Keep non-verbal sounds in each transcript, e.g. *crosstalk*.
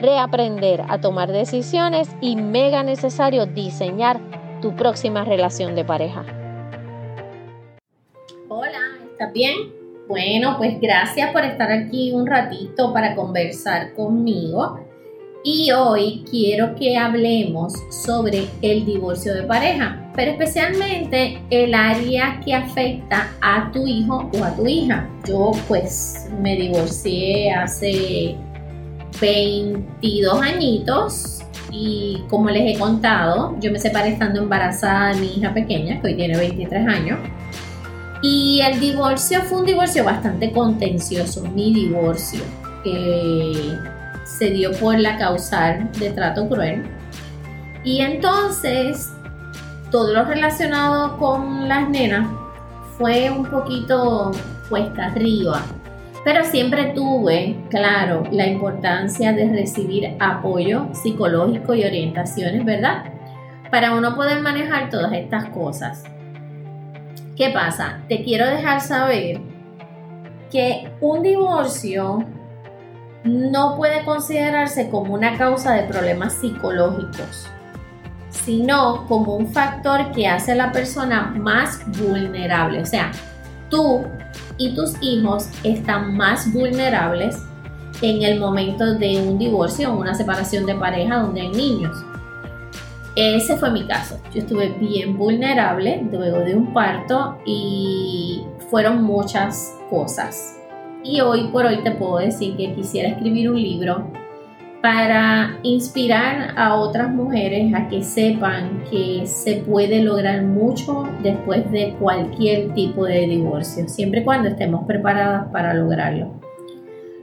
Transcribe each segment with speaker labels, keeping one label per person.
Speaker 1: reaprender a tomar decisiones y mega necesario diseñar tu próxima relación de pareja.
Speaker 2: Hola, ¿estás bien? Bueno, pues gracias por estar aquí un ratito para conversar conmigo. Y hoy quiero que hablemos sobre el divorcio de pareja, pero especialmente el área que afecta a tu hijo o a tu hija. Yo pues me divorcié hace 22 añitos y como les he contado, yo me separé estando embarazada de mi hija pequeña, que hoy tiene 23 años. Y el divorcio fue un divorcio bastante contencioso, mi divorcio, que se dio por la causal de trato cruel. Y entonces, todo lo relacionado con las nenas fue un poquito cuesta arriba pero siempre tuve, claro, la importancia de recibir apoyo psicológico y orientaciones, ¿verdad? Para uno poder manejar todas estas cosas. ¿Qué pasa? Te quiero dejar saber que un divorcio no puede considerarse como una causa de problemas psicológicos, sino como un factor que hace a la persona más vulnerable. O sea, tú y tus hijos están más vulnerables en el momento de un divorcio o una separación de pareja donde hay niños. Ese fue mi caso. Yo estuve bien vulnerable luego de un parto y fueron muchas cosas. Y hoy por hoy te puedo decir que quisiera escribir un libro para inspirar a otras mujeres a que sepan que se puede lograr mucho después de cualquier tipo de divorcio, siempre y cuando estemos preparadas para lograrlo.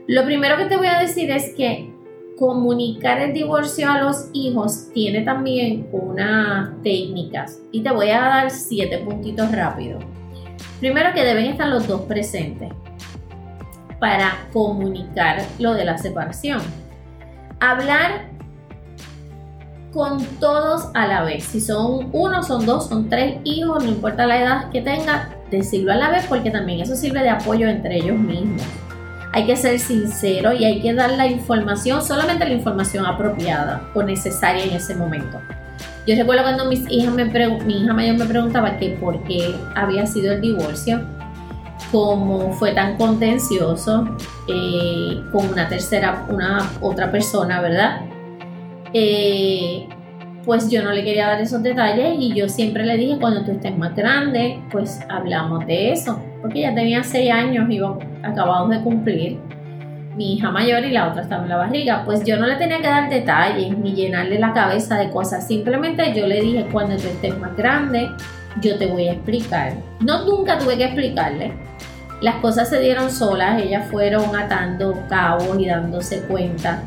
Speaker 2: Lo primero que te voy a decir es que comunicar el divorcio a los hijos tiene también unas técnicas y te voy a dar siete puntitos rápidos. Primero que deben estar los dos presentes para comunicar lo de la separación hablar con todos a la vez. Si son uno, son dos, son tres hijos, no importa la edad que tenga, decirlo a la vez porque también eso sirve de apoyo entre ellos mismos. Hay que ser sincero y hay que dar la información, solamente la información apropiada o necesaria en ese momento. Yo recuerdo cuando mis hijas me mi hija mayor me preguntaba que por qué había sido el divorcio como fue tan contencioso eh, con una tercera, una otra persona, ¿verdad? Eh, pues yo no le quería dar esos detalles y yo siempre le dije, cuando tú estés más grande, pues hablamos de eso, porque ya tenía seis años, iba acabados de cumplir, mi hija mayor y la otra estaba en la barriga, pues yo no le tenía que dar detalles ni llenarle la cabeza de cosas, simplemente yo le dije, cuando tú estés más grande, yo te voy a explicar. No nunca tuve que explicarle, las cosas se dieron solas, ellas fueron atando cabos y dándose cuenta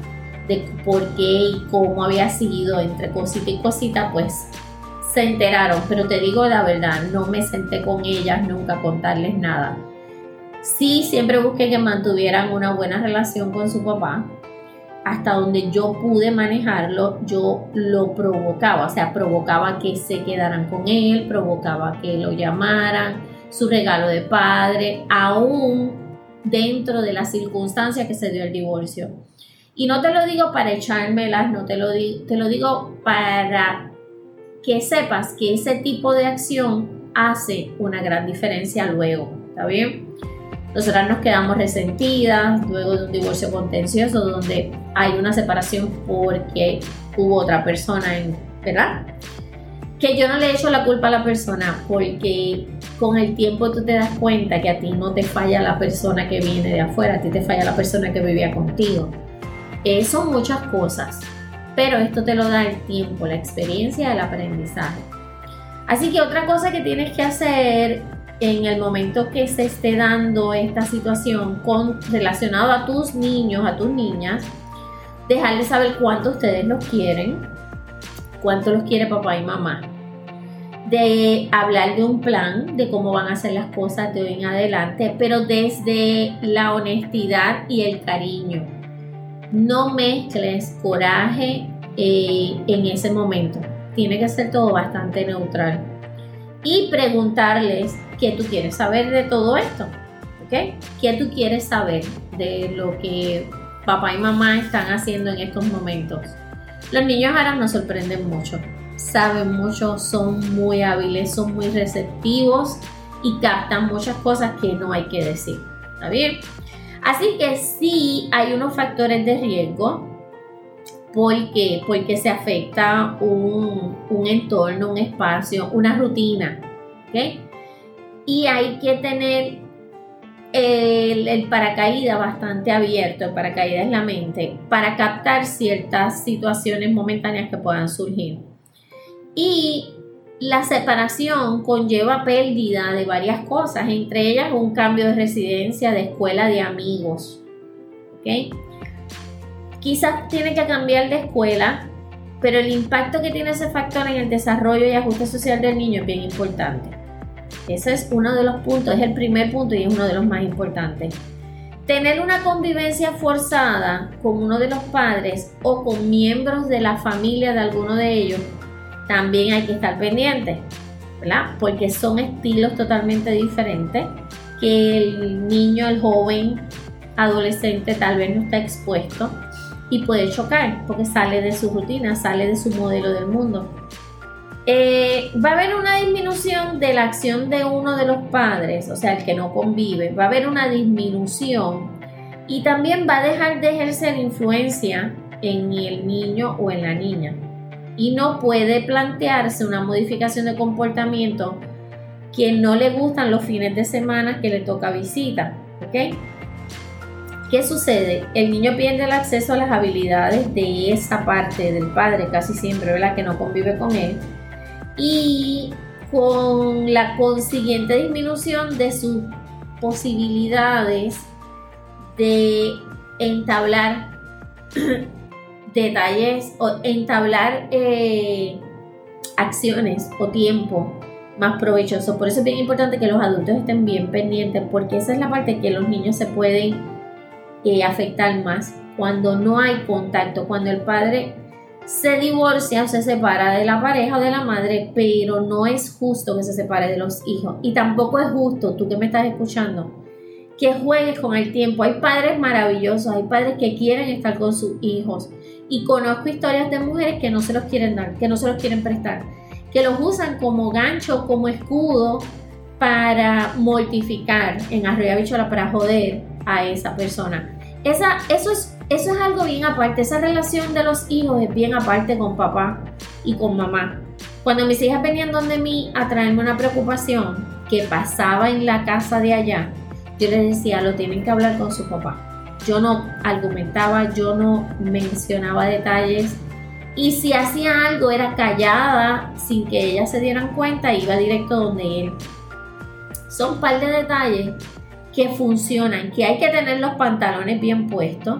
Speaker 2: de por qué y cómo había sido entre cosita y cosita, pues se enteraron, pero te digo la verdad, no me senté con ellas nunca a contarles nada. Sí, siempre busqué que mantuvieran una buena relación con su papá. Hasta donde yo pude manejarlo, yo lo provocaba, o sea, provocaba que se quedaran con él, provocaba que lo llamaran, su regalo de padre, aún dentro de las circunstancias que se dio el divorcio. Y no te lo digo para echármelas, no te lo, te lo digo para que sepas que ese tipo de acción hace una gran diferencia luego, ¿está bien? Nosotras nos quedamos resentidas luego de un divorcio contencioso donde hay una separación porque hubo otra persona, en, ¿verdad? Que yo no le echo la culpa a la persona porque con el tiempo tú te das cuenta que a ti no te falla la persona que viene de afuera, a ti te falla la persona que vivía contigo. Eh, son muchas cosas, pero esto te lo da el tiempo, la experiencia, el aprendizaje. Así que otra cosa que tienes que hacer en el momento que se esté dando esta situación con relacionado a tus niños, a tus niñas, dejarles saber cuánto ustedes los quieren, cuánto los quiere papá y mamá. De hablar de un plan, de cómo van a hacer las cosas de hoy en adelante, pero desde la honestidad y el cariño. No mezcles coraje eh, en ese momento. Tiene que ser todo bastante neutral. Y preguntarles qué tú quieres saber de todo esto. ¿Ok? ¿Qué tú quieres saber de lo que papá y mamá están haciendo en estos momentos? Los niños ahora nos sorprenden mucho, saben mucho, son muy hábiles, son muy receptivos y captan muchas cosas que no hay que decir. ¿Está bien? Así que sí hay unos factores de riesgo. porque Porque se afecta un, un entorno, un espacio, una rutina. ¿ok? Y hay que tener el, paracaídas bastante abierto, el paracaídas es la mente, para captar ciertas situaciones momentáneas que puedan surgir. Y la separación conlleva pérdida de varias cosas, entre ellas un cambio de residencia, de escuela, de amigos. ¿Okay? Quizás tiene que cambiar de escuela, pero el impacto que tiene ese factor en el desarrollo y ajuste social del niño es bien importante. Ese es uno de los puntos, es el primer punto y es uno de los más importantes. Tener una convivencia forzada con uno de los padres o con miembros de la familia de alguno de ellos, también hay que estar pendiente, ¿verdad? Porque son estilos totalmente diferentes que el niño, el joven, adolescente tal vez no está expuesto y puede chocar porque sale de su rutina, sale de su modelo del mundo. Eh, va a haber una disminución de la acción de uno de los padres, o sea, el que no convive, va a haber una disminución y también va a dejar de ejercer influencia en el niño o en la niña. Y no puede plantearse una modificación de comportamiento que no le gustan los fines de semana que le toca visita. ¿Ok? ¿Qué sucede? El niño pierde el acceso a las habilidades de esa parte del padre, casi siempre, ¿verdad? Que no convive con él y con la consiguiente disminución de sus posibilidades de entablar *clears throat* detalles o entablar eh, acciones o tiempo más provechoso. Por eso es bien importante que los adultos estén bien pendientes porque esa es la parte que los niños se pueden eh, afectar más cuando no hay contacto, cuando el padre se divorcia o se separa de la pareja o de la madre, pero no es justo que se separe de los hijos. Y tampoco es justo, tú que me estás escuchando, que juegues con el tiempo. Hay padres maravillosos, hay padres que quieren estar con sus hijos. Y conozco historias de mujeres que no se los quieren dar, que no se los quieren prestar, que los usan como gancho, como escudo para mortificar en bichola, para joder a esa persona. Esa, eso es eso es algo bien aparte, esa relación de los hijos es bien aparte con papá y con mamá. Cuando mis hijas venían donde mí a traerme una preocupación que pasaba en la casa de allá, yo les decía, lo tienen que hablar con su papá. Yo no argumentaba, yo no mencionaba detalles y si hacía algo era callada sin que ellas se dieran cuenta, iba directo donde él. Son un par de detalles que funcionan, que hay que tener los pantalones bien puestos,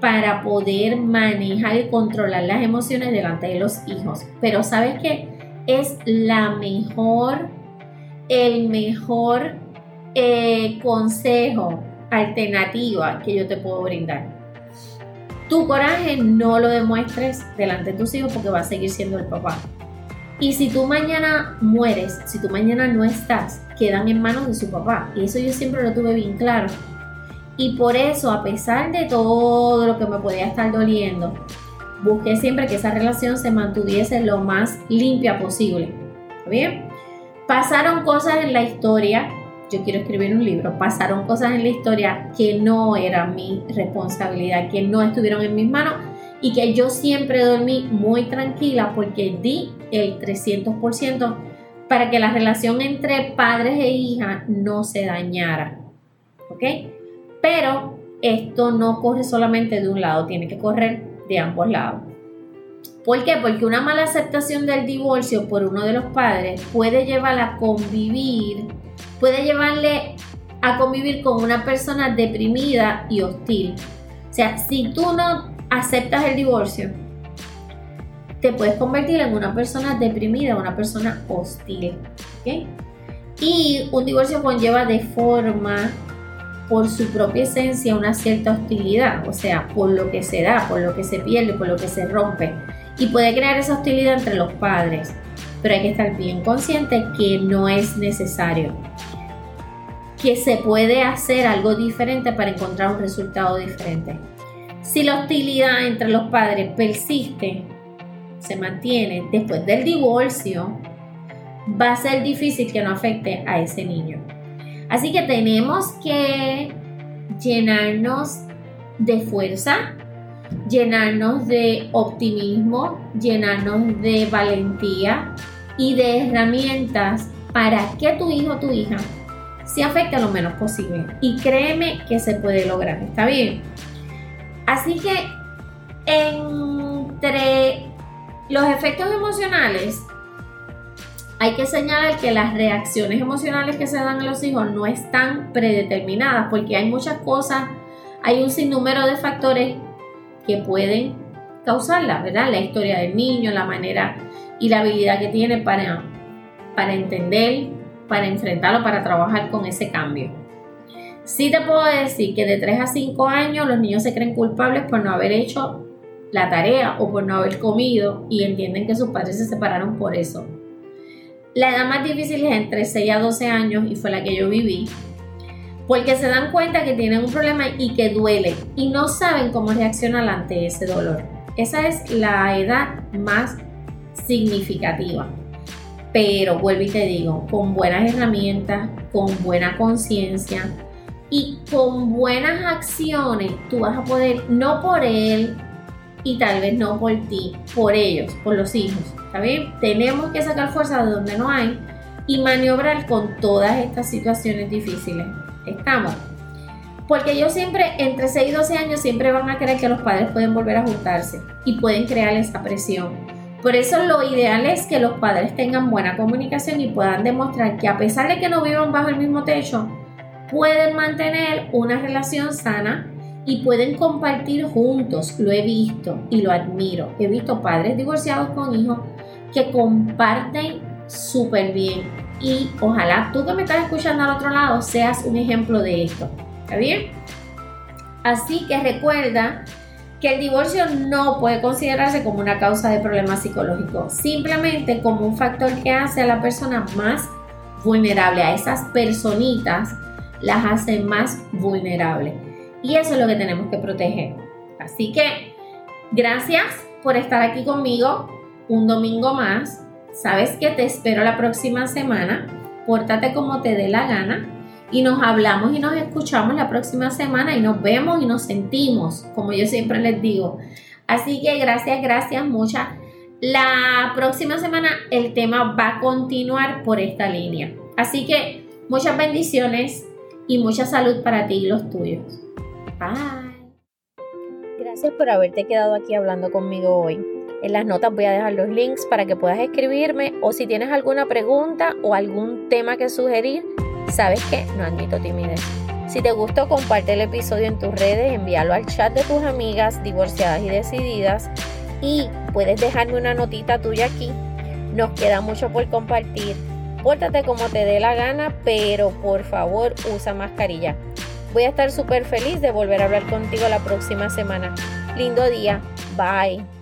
Speaker 2: para poder manejar y controlar las emociones delante de los hijos. Pero sabes que es la mejor, el mejor eh, consejo, alternativa que yo te puedo brindar. Tu coraje no lo demuestres delante de tus hijos porque va a seguir siendo el papá. Y si tú mañana mueres, si tú mañana no estás, quedan en manos de su papá. Y eso yo siempre lo tuve bien claro. Y por eso, a pesar de todo lo que me podía estar doliendo, busqué siempre que esa relación se mantuviese lo más limpia posible. bien? Pasaron cosas en la historia yo quiero escribir un libro, pasaron cosas en la historia que no eran mi responsabilidad, que no estuvieron en mis manos y que yo siempre dormí muy tranquila porque di el 300% para que la relación entre padres e hijas no se dañara. ¿Ok? Pero esto no corre solamente de un lado, tiene que correr de ambos lados. ¿Por qué? Porque una mala aceptación del divorcio por uno de los padres puede llevar a convivir, puede llevarle a convivir con una persona deprimida y hostil. O sea, si tú no aceptas el divorcio, te puedes convertir en una persona deprimida, una persona hostil. Y un divorcio conlleva de forma, por su propia esencia, una cierta hostilidad, o sea, por lo que se da, por lo que se pierde, por lo que se rompe. Y puede crear esa hostilidad entre los padres. Pero hay que estar bien consciente que no es necesario. Que se puede hacer algo diferente para encontrar un resultado diferente. Si la hostilidad entre los padres persiste, se mantiene después del divorcio, va a ser difícil que no afecte a ese niño. Así que tenemos que llenarnos de fuerza, llenarnos de optimismo, llenarnos de valentía y de herramientas para que tu hijo o tu hija se afecte lo menos posible. Y créeme que se puede lograr, ¿está bien? Así que entre los efectos emocionales, hay que señalar que las reacciones emocionales que se dan a los hijos no están predeterminadas porque hay muchas cosas, hay un sinnúmero de factores que pueden causarlas, ¿verdad? La historia del niño, la manera y la habilidad que tiene para, para entender, para enfrentarlo, para trabajar con ese cambio. Sí te puedo decir que de 3 a 5 años los niños se creen culpables por no haber hecho la tarea o por no haber comido y entienden que sus padres se separaron por eso. La edad más difícil es entre 6 a 12 años y fue la que yo viví, porque se dan cuenta que tienen un problema y que duele y no saben cómo reaccionar ante ese dolor. Esa es la edad más significativa. Pero vuelvo y te digo, con buenas herramientas, con buena conciencia, y con buenas acciones tú vas a poder, no por él y tal vez no por ti, por ellos, por los hijos. ¿Está bien? Tenemos que sacar fuerza de donde no hay y maniobrar con todas estas situaciones difíciles. Estamos. Porque ellos siempre, entre 6 y 12 años, siempre van a creer que los padres pueden volver a juntarse y pueden crear esa presión. Por eso lo ideal es que los padres tengan buena comunicación y puedan demostrar que a pesar de que no vivan bajo el mismo techo, pueden mantener una relación sana y pueden compartir juntos. Lo he visto y lo admiro. He visto padres divorciados con hijos que comparten súper bien. Y ojalá tú que me estás escuchando al otro lado seas un ejemplo de esto. ¿Está bien? Así que recuerda que el divorcio no puede considerarse como una causa de problemas psicológicos, simplemente como un factor que hace a la persona más vulnerable, a esas personitas las hace más vulnerables. Y eso es lo que tenemos que proteger. Así que gracias por estar aquí conmigo un domingo más. Sabes que te espero la próxima semana. Pórtate como te dé la gana. Y nos hablamos y nos escuchamos la próxima semana y nos vemos y nos sentimos, como yo siempre les digo. Así que gracias, gracias, muchas. La próxima semana el tema va a continuar por esta línea. Así que muchas bendiciones y mucha salud para ti y los tuyos. Bye.
Speaker 1: Gracias por haberte quedado aquí hablando conmigo hoy. En las notas voy a dejar los links para que puedas escribirme o si tienes alguna pregunta o algún tema que sugerir, sabes que no admito timidez. Si te gustó, comparte el episodio en tus redes, envíalo al chat de tus amigas divorciadas y decididas y puedes dejarme una notita tuya aquí. Nos queda mucho por compartir Pórtate como te dé la gana, pero por favor usa mascarilla. Voy a estar súper feliz de volver a hablar contigo la próxima semana. Lindo día. Bye.